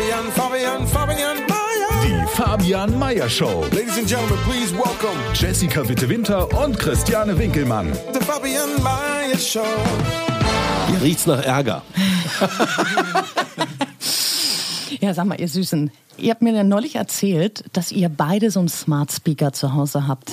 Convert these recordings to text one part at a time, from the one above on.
Fabian, Fabian, Fabian Mayer. Die Fabian Meyer Show. Ladies and gentlemen, please welcome Jessica Witte-Winter und Christiane Winkelmann. the Fabian Mayer Show. Hier riecht's nach Ärger. Ja, sag mal, ihr Süßen. Ihr habt mir ja neulich erzählt, dass ihr beide so einen Smart Speaker zu Hause habt.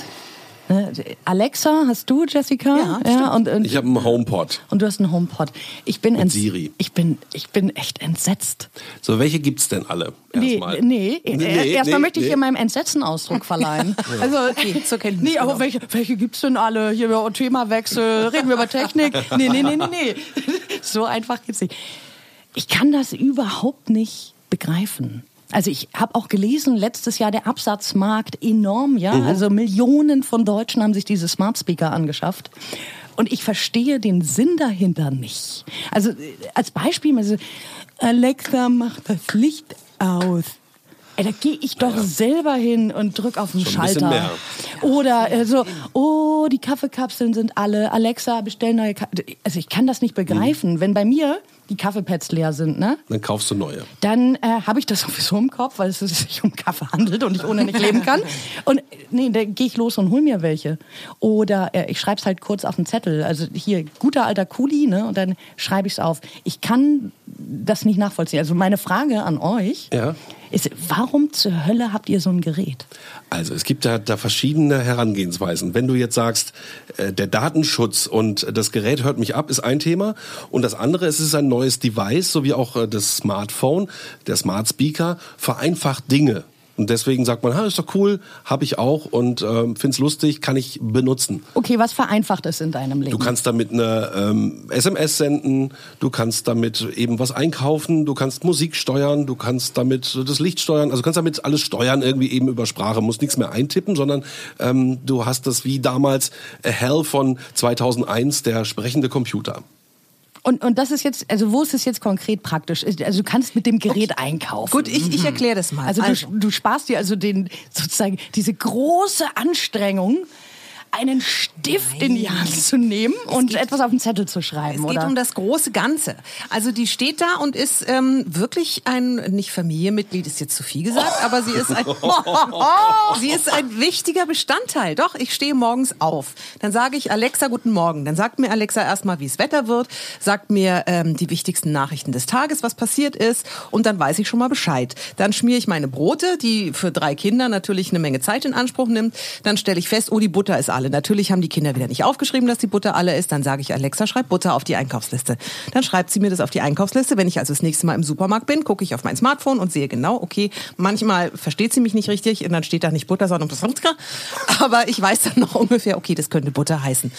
Ne? Alexa hast du, Jessica? Ja, ja und, und, Ich habe einen HomePod. und du hast einen HomePod. Ich bin ents- Siri. Ich bin, ich bin echt entsetzt. So, welche gibt's denn alle? Nee, Erstmal. nee, Nee, erstmal nee, möchte ich nee. hier meinem Entsetzen Ausdruck verleihen. Also, zur Kenntnis nee, aber welche, welche gibt's denn alle? Hier über Themawechsel, reden wir über Technik? Nee, nee, nee, nee, nee. So einfach geht's nicht. Ich kann das überhaupt nicht begreifen. Also ich habe auch gelesen, letztes Jahr der Absatzmarkt enorm, ja. Also Millionen von Deutschen haben sich diese Smart Speaker angeschafft. Und ich verstehe den Sinn dahinter nicht. Also äh, als Beispiel, also, Alexa, mach das Licht aus. Ey, da gehe ich doch selber hin und drück auf den Schon Schalter. Oder äh, so, oh, die Kaffeekapseln sind alle. Alexa, bestell neue Ka Also ich kann das nicht begreifen. Wenn bei mir die Kaffeepads leer sind, ne? Dann kaufst du neue. dann äh, habe ich das sowieso im Kopf, weil es sich um Kaffee handelt und ich ohne nicht leben kann. Und nee, dann gehe ich los und hol mir welche. Oder äh, ich schreibe es halt kurz auf den Zettel. Also hier, guter alter Kuli, ne? Und dann schreibe ich es auf. Ich kann das nicht nachvollziehen. Also meine Frage an euch Ja. Ist, warum zur Hölle habt ihr so ein Gerät? Also es gibt da, da verschiedene Herangehensweisen. Wenn du jetzt sagst, äh, der Datenschutz und das Gerät hört mich ab, ist ein Thema. Und das andere, es ist ein neues Device, so wie auch äh, das Smartphone, der Smart Speaker, vereinfacht Dinge. Und deswegen sagt man, ha, ist doch cool, habe ich auch und ähm, find's lustig, kann ich benutzen. Okay, was vereinfacht es in deinem Leben? Du kannst damit eine ähm, SMS senden, du kannst damit eben was einkaufen, du kannst Musik steuern, du kannst damit das Licht steuern, also du kannst damit alles steuern irgendwie eben über Sprache, musst nichts mehr eintippen, sondern ähm, du hast das wie damals äh, Hell von 2001, der sprechende Computer. Und, und das ist jetzt, also wo ist es jetzt konkret praktisch? Also du kannst mit dem Gerät einkaufen. Gut, ich, ich erkläre das mal. Also, du, du sparst dir also den sozusagen diese große Anstrengung, einen Stift in die Hand zu nehmen und etwas auf den Zettel zu schreiben, Es geht oder? um das große Ganze. Also die steht da und ist ähm, wirklich ein, nicht Familienmitglied ist jetzt zu viel gesagt, aber sie ist ein, sie ist ein wichtiger Bestandteil. Doch, ich stehe morgens auf. Dann sage ich Alexa, guten Morgen. Dann sagt mir Alexa erstmal, wie es Wetter wird, sagt mir ähm, die wichtigsten Nachrichten des Tages, was passiert ist und dann weiß ich schon mal Bescheid. Dann schmiere ich meine Brote, die für drei Kinder natürlich eine Menge Zeit in Anspruch nimmt. Dann stelle ich fest, oh, die Butter ist alle. Natürlich haben die Kinder wieder nicht aufgeschrieben, dass die Butter alle ist. Dann sage ich, Alexa, schreib Butter auf die Einkaufsliste. Dann schreibt sie mir das auf die Einkaufsliste. Wenn ich also das nächste Mal im Supermarkt bin, gucke ich auf mein Smartphone und sehe genau, okay, manchmal versteht sie mich nicht richtig und dann steht da nicht Butter, sondern Psantka. Aber ich weiß dann noch ungefähr, okay, das könnte Butter heißen.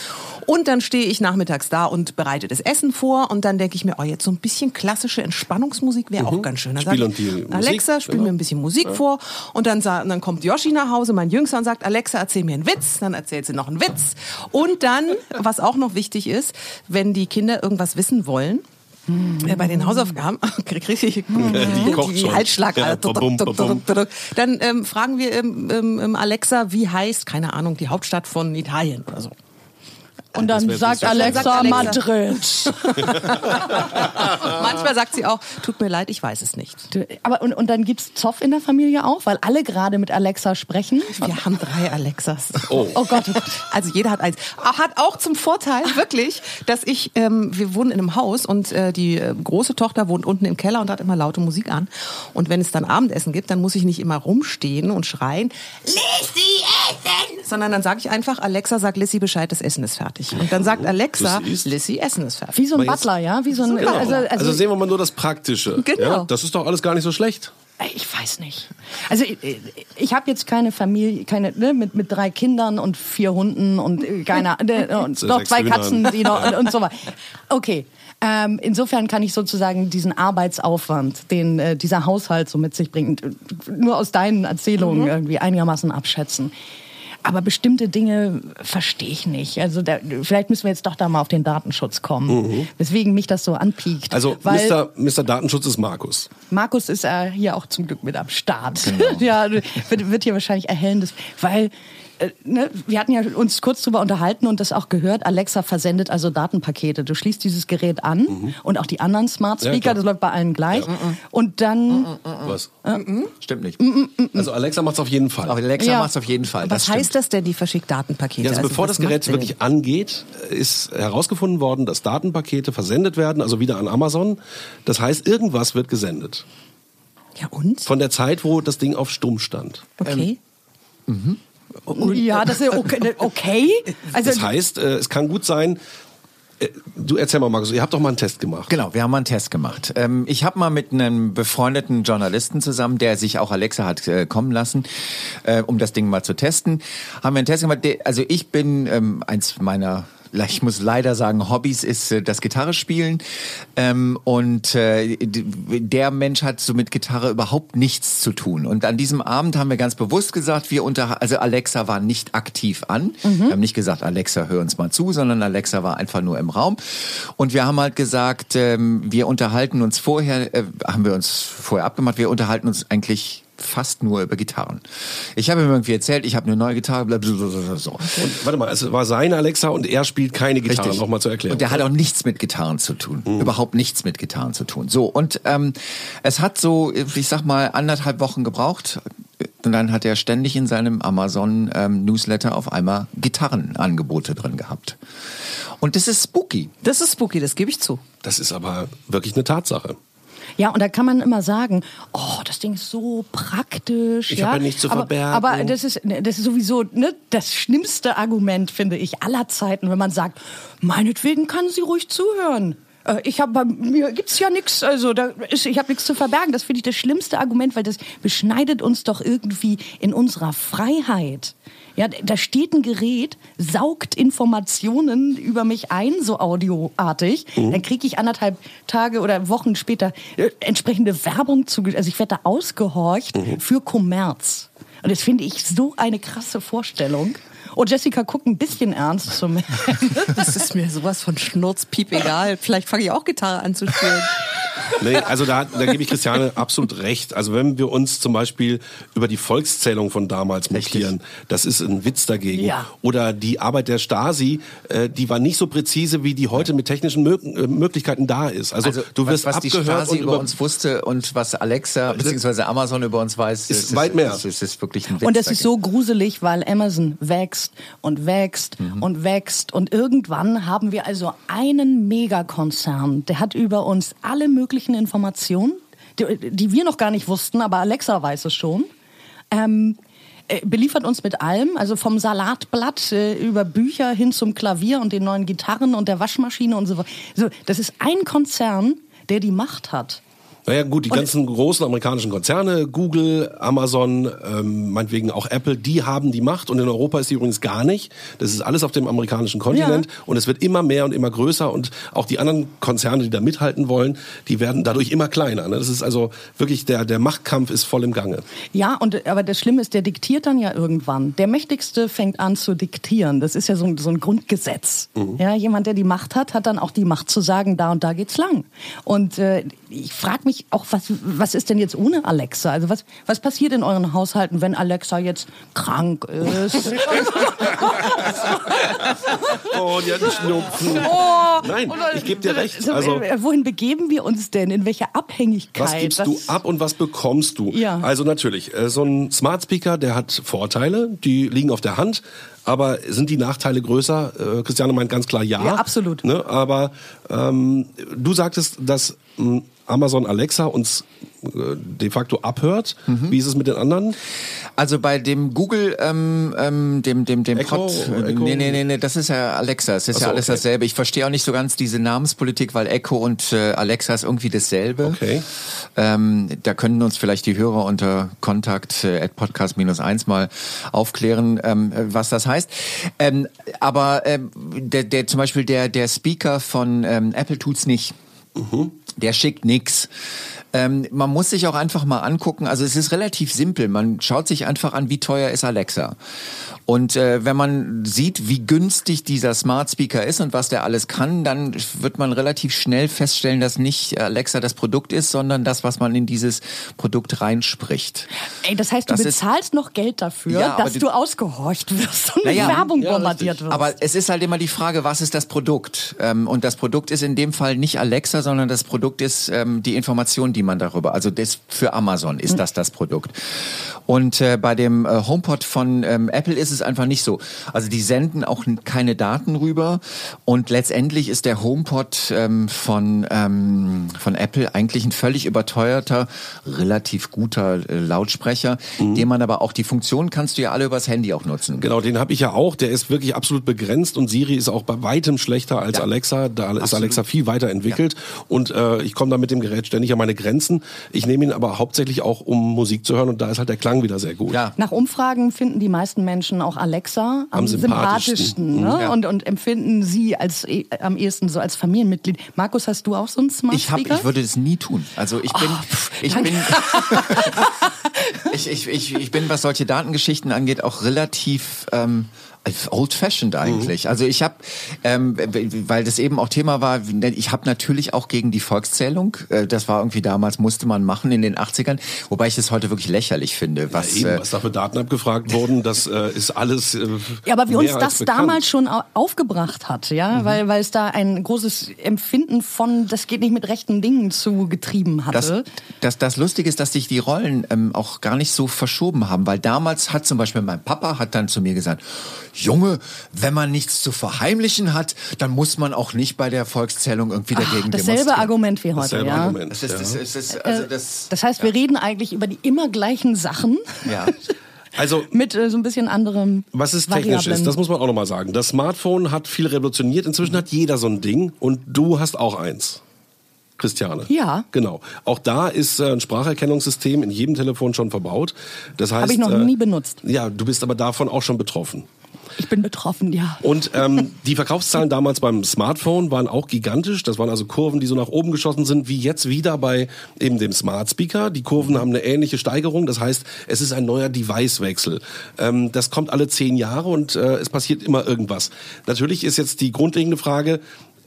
Und dann stehe ich nachmittags da und bereite das Essen vor und dann denke ich mir, oh, jetzt so ein bisschen klassische Entspannungsmusik wäre auch ganz schön. Dann Spiel ich, Musik, Alexa, spiel genau. mir ein bisschen Musik vor und dann, dann kommt Yoshi nach Hause, mein Jüngster, und sagt, Alexa, erzähl mir einen Witz. Dann erzählt sie noch einen Witz. Und dann, was auch noch wichtig ist, wenn die Kinder irgendwas wissen wollen, äh, bei den Hausaufgaben krieg ich die. Halsschlag. Dann ähm, fragen wir ähm, ähm, Alexa, wie heißt, keine Ahnung, die Hauptstadt von Italien oder so. Und dann sagt. Alexa, Sagt Alexa. Madrid. Manchmal sagt sie auch, tut mir leid, ich weiß es nicht. Du, Aber und, und dann gibt's Zoff in der Familie auch, weil alle gerade mit Alexa sprechen. Wir haben drei Alexas. Oh. Oh Gott, oh Gott. Also jeder hat eins. Hat auch zum Vorteil, wirklich, dass ich, ähm, wir wohnen in einem Haus und äh, die äh, große Tochter wohnt unten im Keller und hat immer laute Musik an. Und wenn es dann Abendessen gibt, dann muss ich nicht immer rumstehen und schreien, Essen! Sondern dann sage ich einfach, Alexa, sag Lissy Bescheid, das Essen ist fertig. Und dann sagt Alexa. Lissy, Essen ist fertig. Wie so ein Aber Butler, ja? Wie so ein, Genau. also, Also, also, sehen wir mal nur das Praktische. Genau. Ja, das ist doch alles gar nicht so schlecht. Ich weiß nicht. Also ich, ich habe jetzt keine Familie, keine ne, mit mit drei Kindern und vier Hunden und äh, keine ne, und So noch zwei. Katzen, die noch und, und so weiter. Okay. Ähm, insofern kann ich sozusagen diesen Arbeitsaufwand, den äh, dieser Haushalt so mit sich bringt, äh, nur aus deinen Erzählungen irgendwie einigermaßen abschätzen. Aber bestimmte Dinge verstehe ich nicht. Also da, vielleicht müssen wir jetzt doch da mal auf den Datenschutz kommen, weswegen mich das so anpiekt. Also weil Mr. Mr. Datenschutz ist Markus. Markus ist äh, hier auch zum Glück mit am Start. Genau. ja, wird, wird hier wahrscheinlich erhellendes, weil ne, wir hatten ja uns kurz drüber unterhalten und das auch gehört. Alexa versendet also Datenpakete. Du schließt dieses Gerät an und auch die anderen Smart Mhm. Ja, Speaker, klar. das läuft bei allen gleich. Und dann, Was? Stimmt nicht. Also Alexa macht's auf jeden Fall. Aber Alexa Ja. macht's auf jeden Fall. Was das heißt das denn, die verschickt Datenpakete? Ja, also bevor was das Gerät macht wirklich angeht, ist herausgefunden worden, dass Datenpakete versendet werden, also wieder an Amazon. Das heißt, irgendwas wird gesendet. Ja, und? Von der Zeit, wo das Ding auf Stumm stand. Okay. Ja, das ist okay. okay. Also Das heißt, äh, es kann gut sein, äh, du erzähl mal, Markus, ihr habt doch mal einen Test gemacht. Genau, wir haben mal einen Test gemacht. Ähm, ich habe mal mit einem befreundeten Journalisten zusammen, der sich auch Alexa hat äh, kommen lassen, um das Ding mal zu testen, haben wir einen Test gemacht. Also ich bin ähm, eins meiner ich muss leider sagen, Hobbys ist äh, das Gitarre spielen. Ähm, und äh, der Mensch hat so mit Gitarre überhaupt nichts zu tun. Und an diesem Abend haben wir ganz bewusst gesagt, wir unter, also Alexa war nicht aktiv an. Wir haben nicht gesagt, Alexa, hör uns mal zu, sondern Alexa war einfach nur im Raum. Und wir haben halt gesagt, ähm, wir unterhalten uns vorher, äh, haben wir uns vorher abgemacht, wir unterhalten uns eigentlich fast nur über Gitarren. Ich habe ihm irgendwie erzählt, ich habe eine neue Gitarre, blablabla, so. Und, warte mal, es war seine Alexa und er spielt keine Gitarre, nochmal zur Erklärung. Und der hat auch nichts mit Gitarren zu tun. Überhaupt nichts mit Gitarren zu tun. So, und ähm, es hat so, ich sag mal, anderthalb Wochen gebraucht. Und dann hat er ständig in seinem Amazon-Newsletter auf einmal Gitarrenangebote drin gehabt. Und das ist spooky. Das ist spooky, das gebe ich zu. Das ist aber wirklich eine Tatsache. Ja, und da kann man immer sagen, oh, das Ding ist so praktisch. Ich ja. hab ja nichts zu aber, verbergen. Aber das ist, das ist sowieso ne, das schlimmste Argument, finde ich, aller Zeiten, wenn man sagt, meinetwegen kann sie ruhig zuhören. Äh, Ich habe bei mir gibt's ja nichts, also da ist, ich habe nichts zu verbergen. Das finde ich das schlimmste Argument, weil das beschneidet uns doch irgendwie in unserer Freiheit. Ja, da steht ein Gerät, saugt Informationen über mich ein, so audioartig. Dann kriege ich anderthalb Tage oder Wochen später äh, entsprechende Werbung zu. Also ich werde da ausgehorcht für Kommerz. Und das finde ich so eine krasse Vorstellung. Und Jessica guckt ein bisschen ernst zu mir. Das ist mir sowas von Schnurzpiep egal. Vielleicht fange ich auch Gitarre an zu spielen. Nee, also da, da gebe ich Christiane absolut recht. Also wenn wir uns zum Beispiel über die Volkszählung von damals mokieren, das ist ein Witz dagegen. Ja. Oder die Arbeit der Stasi, äh, die war nicht so präzise, wie die heute mit technischen Mö äh, Möglichkeiten da ist. Also, du wirst was, was die abgehört Stasi und über uns wusste und was Alexa bzw. Amazon über uns weiß, Ist weit mehr. Es ist, ist wirklich ein Witz Und das ist so gruselig, weil Amazon wächst und wächst und wächst. Und irgendwann haben wir also einen Megakonzern, der hat über uns alle möglichen Informationen, die, die wir noch gar nicht wussten, aber Alexa weiß es schon. Ähm, äh, beliefert uns mit allem, also vom Salatblatt äh, über Bücher hin zum Klavier und den neuen Gitarren und der Waschmaschine und so weiter. So, das ist ein Konzern, der die Macht hat. Naja gut, die Und- ganzen großen amerikanischen Konzerne, Google, Amazon, ähm, meinetwegen auch Apple, die haben die Macht und in Europa ist die übrigens gar nicht. Das ist alles auf dem amerikanischen Kontinent und es wird immer mehr und immer größer und auch die anderen Konzerne, die da mithalten wollen, die werden dadurch immer kleiner. Ne? Das ist also wirklich, der, der Machtkampf ist voll im Gange. Ja, und aber das Schlimme ist, der diktiert dann ja irgendwann. Der Mächtigste fängt an zu diktieren. Das ist ja so ein, so ein Grundgesetz. Ja, jemand, der die Macht hat, hat dann auch die Macht zu sagen, da und da geht's lang. Und äh, ich frage mich auch, was, was ist denn jetzt ohne Alexa? Also was, was passiert in euren Haushalten, wenn Alexa jetzt krank ist? Oh, die hat einen Schnupfen. Nein, ich gebe dir recht. So, Also, wohin begeben wir uns denn? In welche Abhängigkeit? Was gibst du ab und was bekommst du? Ja. Also natürlich, äh, so ein Smart Speaker, der hat Vorteile, die liegen auf der Hand. Aber sind die Nachteile größer? Äh, Christiane meint ganz klar ja. Ja, absolut. Ne? Aber ähm, du sagtest, dass Amazon Alexa uns äh, de facto abhört. Mhm. Wie ist es mit den anderen? Also bei dem Google, ähm, ähm, dem, dem, dem Echo? Pod, äh, Echo? nee, nee, nee, nee, das ist ja Alexa, es ist Ach so, ja alles okay. dasselbe. Ich verstehe auch nicht so ganz diese Namenspolitik, weil Echo und äh, Alexa ist irgendwie dasselbe. Okay. Ähm, da können uns vielleicht die Hörer unter Kontakt äh, at podcast minus eins mal aufklären, ähm, äh, was das heißt. Ähm, aber ähm, der, der zum Beispiel der der Speaker von ähm, Apple tut's nicht. Der schickt nix. Ähm, man muss sich auch einfach mal angucken, also es ist relativ simpel. Man schaut sich einfach an, wie teuer ist Alexa. Und äh, wenn man sieht, wie günstig dieser Smart Speaker ist und was der alles kann, dann wird man relativ schnell feststellen, dass nicht Alexa das Produkt ist, sondern das, was man in dieses Produkt reinspricht. Ey, das heißt, du Das ist- bezahlst noch Geld dafür, Ja, dass du- du ausgehorcht wirst und Naja, mit Werbung ja, bombardiert wirst. Aber es ist halt immer die Frage, was ist das Produkt? Ähm, und das Produkt ist in dem Fall nicht Alexa, sondern das Produkt ist ähm, die Information, die man darüber, also das für Amazon ist das das Produkt. Und äh, bei dem äh, HomePod von ähm, Apple ist es einfach nicht so. Also die senden auch keine Daten rüber und letztendlich ist der HomePod ähm, von ähm, von Apple eigentlich ein völlig überteuerter, relativ guter äh, Lautsprecher, den man aber auch die Funktion kannst du ja alle übers Handy auch nutzen. Genau, den habe ich ja auch. Der ist wirklich absolut begrenzt und Siri ist auch bei weitem schlechter als Ja. Alexa. Da ist Absolut. Alexa viel weiterentwickelt und äh, ich komme da mit dem Gerät ständig an meine Grenzen. Ich nehme ihn aber hauptsächlich auch, um Musik zu hören und da ist halt der Klang wieder sehr gut. Ja, Nach Umfragen finden die meisten Menschen auch Alexa am, Am sympathischsten. sympathischsten, ne? Ja. und, und empfinden sie als eh- am ehesten so als Familienmitglied. Markus, hast du auch so einen Smart Ich, hab, Speaker? ich würde das nie tun. Also ich bin, ich bin, ich, ich, ich, ich bin, was solche Datengeschichten angeht, auch relativ ähm, old-fashioned eigentlich. Also ich habe, ähm, weil das eben auch Thema war, ich habe natürlich auch gegen die Volkszählung, äh, das war irgendwie damals, musste man machen in den 80ern, wobei ich das heute wirklich lächerlich finde. Was, Eben, äh, was da für Daten abgefragt wurden, das äh, ist alles. Äh, Ja, aber wie mehr uns das damals schon au- aufgebracht hat, ja, weil, weil es da ein großes Empfinden von, das geht nicht mit rechten Dingen zu getrieben Das, hatte. das, das Lustige ist, dass sich die Rollen ähm, auch gar nicht so verschoben haben, weil damals hat zum Beispiel mein Papa hat dann zu mir gesagt, Junge, wenn man nichts zu verheimlichen hat, dann muss man auch nicht bei der Volkszählung irgendwie dagegen Dasselbe demonstrieren. Argument wie heute, Dasselbe ja. Argument. Das ist, das ist, das ist, also das, Das heißt, wir reden eigentlich über die immer gleichen Sachen ja. Also mit äh, so ein bisschen anderem Was es technisch Variablen. ist, das muss man auch nochmal sagen. Das Smartphone hat viel revolutioniert. Inzwischen hat jeder so ein Ding und du hast auch eins. Christiane. Ja. Genau. Auch da ist äh, ein Spracherkennungssystem in jedem Telefon schon verbaut. Das heißt, ich noch äh, nie benutzt. Ja, du bist aber davon auch schon betroffen. Ich bin betroffen, ja. Und ähm, die Verkaufszahlen damals beim Smartphone waren auch gigantisch. Das waren also Kurven, die so nach oben geschossen sind, wie jetzt wieder bei eben dem Smart Speaker. Die Kurven haben eine ähnliche Steigerung. Das heißt, es ist ein neuer Device-Wechsel. Ähm, das kommt alle zehn Jahre und äh, es passiert immer irgendwas. Natürlich ist jetzt die grundlegende Frage,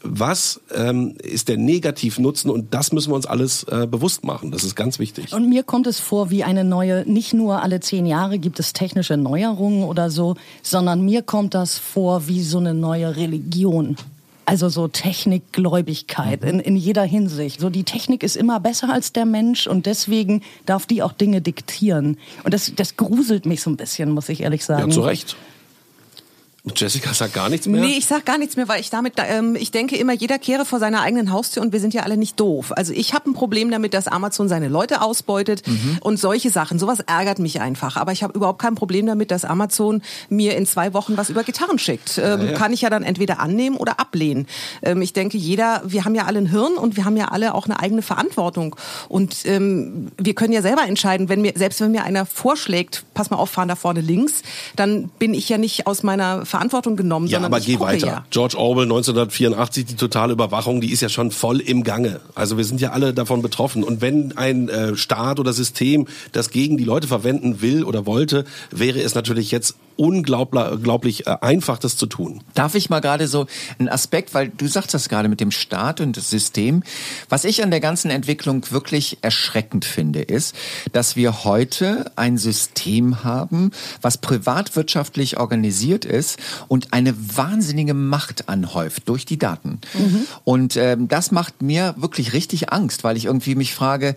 was ähm, ist der Negativnutzen? Und das müssen wir uns alles äh, bewusst machen. Das ist ganz wichtig. Und mir kommt es vor wie eine neue, nicht nur alle zehn Jahre gibt es technische Neuerungen oder so, sondern mir kommt das vor wie so eine neue Religion. Also so Technikgläubigkeit in, in jeder Hinsicht. So die Technik ist immer besser als der Mensch und deswegen darf die auch Dinge diktieren. Und das, das gruselt mich so ein bisschen, muss ich ehrlich sagen. Ja, zu Recht. Jessica sagt gar nichts mehr. Nee, ich sag gar nichts mehr, weil ich damit, ähm, ich denke immer, jeder kehre vor seiner eigenen Haustür und wir sind ja alle nicht doof. Also ich habe ein Problem damit, dass Amazon seine Leute ausbeutet und solche Sachen. Sowas ärgert mich einfach. Aber ich habe überhaupt kein Problem damit, dass Amazon mir in zwei Wochen was über Gitarren schickt. Ähm, Kann ich ja dann entweder annehmen oder ablehnen. Ähm, ich denke, jeder, wir haben ja alle ein Hirn und wir haben ja alle auch eine eigene Verantwortung. Und ähm, wir können ja selber entscheiden, wenn mir, selbst wenn mir einer vorschlägt, pass mal auf, fahren da vorne links, dann bin ich ja nicht aus meiner Verantwortung genommen, Ja, sondern aber geh weiter. ja. George Orwell 1984, die totale Überwachung, die ist ja schon voll im Gange. Also wir sind ja alle davon betroffen. Und wenn ein äh, Staat oder System das gegen die Leute verwenden will oder wollte, wäre es natürlich jetzt unglaublich äh, einfach, das zu tun. Darf ich mal gerade so einen Aspekt, weil du sagst das gerade mit dem Staat und das System. Was ich an der ganzen Entwicklung wirklich erschreckend finde, ist, dass wir heute ein System haben, was privatwirtschaftlich organisiert ist und eine wahnsinnige Macht anhäuft durch die Daten. Und ähm, das macht mir wirklich richtig Angst, weil ich irgendwie mich frage,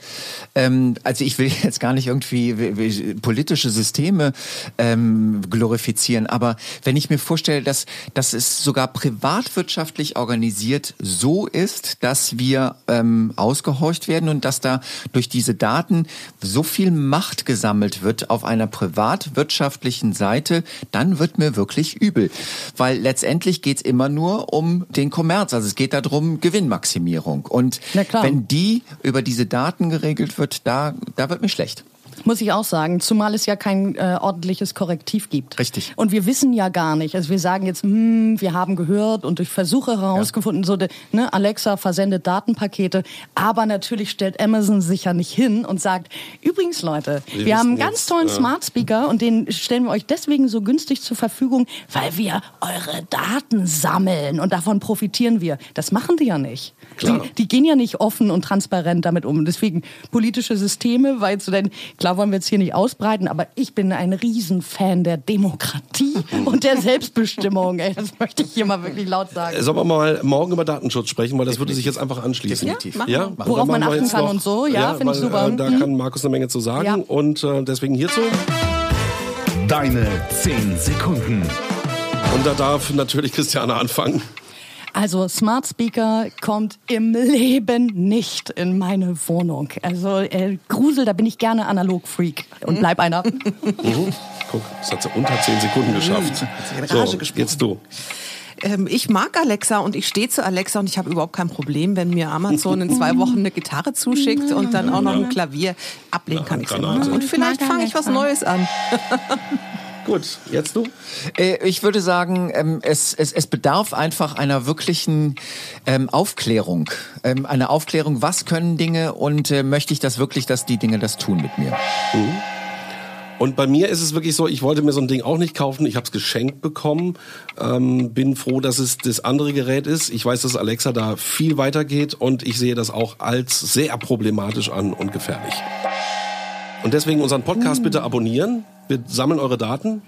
ähm, also ich will jetzt gar nicht irgendwie wie- wie politische Systeme ähm, glorifizieren glorifizieren. Aber wenn ich mir vorstelle, dass, dass es sogar privatwirtschaftlich organisiert so ist, dass wir ähm, ausgehorcht werden und dass da durch diese Daten so viel Macht gesammelt wird auf einer privatwirtschaftlichen Seite, dann wird mir wirklich übel. Weil letztendlich geht's immer nur um den Kommerz. Also es geht darum, Gewinnmaximierung. Und wenn die über diese Daten geregelt wird, da, da wird mir schlecht. Muss ich auch sagen, zumal es ja kein äh, ordentliches Korrektiv gibt. Richtig. Und wir wissen ja gar nicht. Also wir sagen jetzt, hm, wir haben gehört und durch Versuche herausgefunden, so de, ne, Alexa versendet Datenpakete. Aber natürlich stellt Amazon sich ja nicht hin und sagt, übrigens Leute, wir, Wir haben einen ganz tollen ja. Smart Speaker und den stellen wir euch deswegen so günstig zur Verfügung, weil wir eure Daten sammeln und davon profitieren wir. Das machen die ja nicht. Klar. Die, die gehen ja nicht offen und transparent damit um. Deswegen politische Systeme, weil so denn, klar wollen wir jetzt hier nicht ausbreiten, aber ich bin ein Riesenfan der Demokratie und der Selbstbestimmung. Ey, das möchte ich hier mal wirklich laut sagen. Sollen wir mal morgen über Datenschutz sprechen, weil das würde sich jetzt einfach anschließen. Definitiv. Ja, Ja, Worauf man achten kann und so, ja, finde ich super. Äh, da Mhm. kann Markus eine Menge zu sagen Ja. und äh, deswegen hierzu. Deine 10 Sekunden. Und da darf natürlich Christiane anfangen. Also Smart Speaker kommt im Leben nicht in meine Wohnung. Also äh, Grusel, da bin ich gerne Analog-Freak und bleib einer. Mhm. Guck, das hat sie unter 10 Sekunden geschafft. So, jetzt du. Ähm, ich mag Alexa und ich stehe zu Alexa und ich habe überhaupt kein Problem, wenn mir Amazon in zwei Wochen eine Gitarre zuschickt und dann auch noch ein Klavier. Ablehnen kann ich immer. Granate. Und vielleicht fange ich was Neues an. Gut, jetzt du. Äh, Ich würde sagen, ähm, es, es, es bedarf einfach einer wirklichen ähm, Aufklärung. Ähm, Eine Aufklärung, was können Dinge und äh, möchte ich das wirklich, dass die Dinge das tun mit mir. Und bei mir ist es wirklich so, ich wollte mir so ein Ding auch nicht kaufen. Ich habe es geschenkt bekommen. Ähm, bin froh, dass es das andere Gerät ist. Ich weiß, dass Alexa da viel weiter geht und ich sehe das auch als sehr problematisch an und gefährlich. Und deswegen unseren Podcast bitte abonnieren. Wir sammeln eure Daten.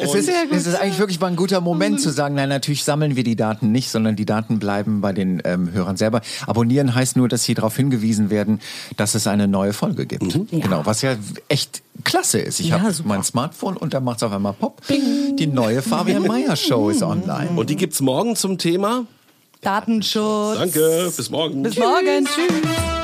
Es ist, es ist eigentlich wirklich mal ein guter Moment zu sagen, nein, natürlich sammeln wir die Daten nicht, sondern die Daten bleiben bei den ähm, Hörern selber. Abonnieren heißt nur, dass sie darauf hingewiesen werden, dass es eine neue Folge gibt. Genau, was ja echt klasse ist. Ich Ja, habe mein Smartphone und da macht es auf einmal Pop. Die neue Fabian Meyer Show ist online. Und die gibt's morgen zum Thema. Datenschutz. Danke, bis morgen. Bis morgen. Tschüss.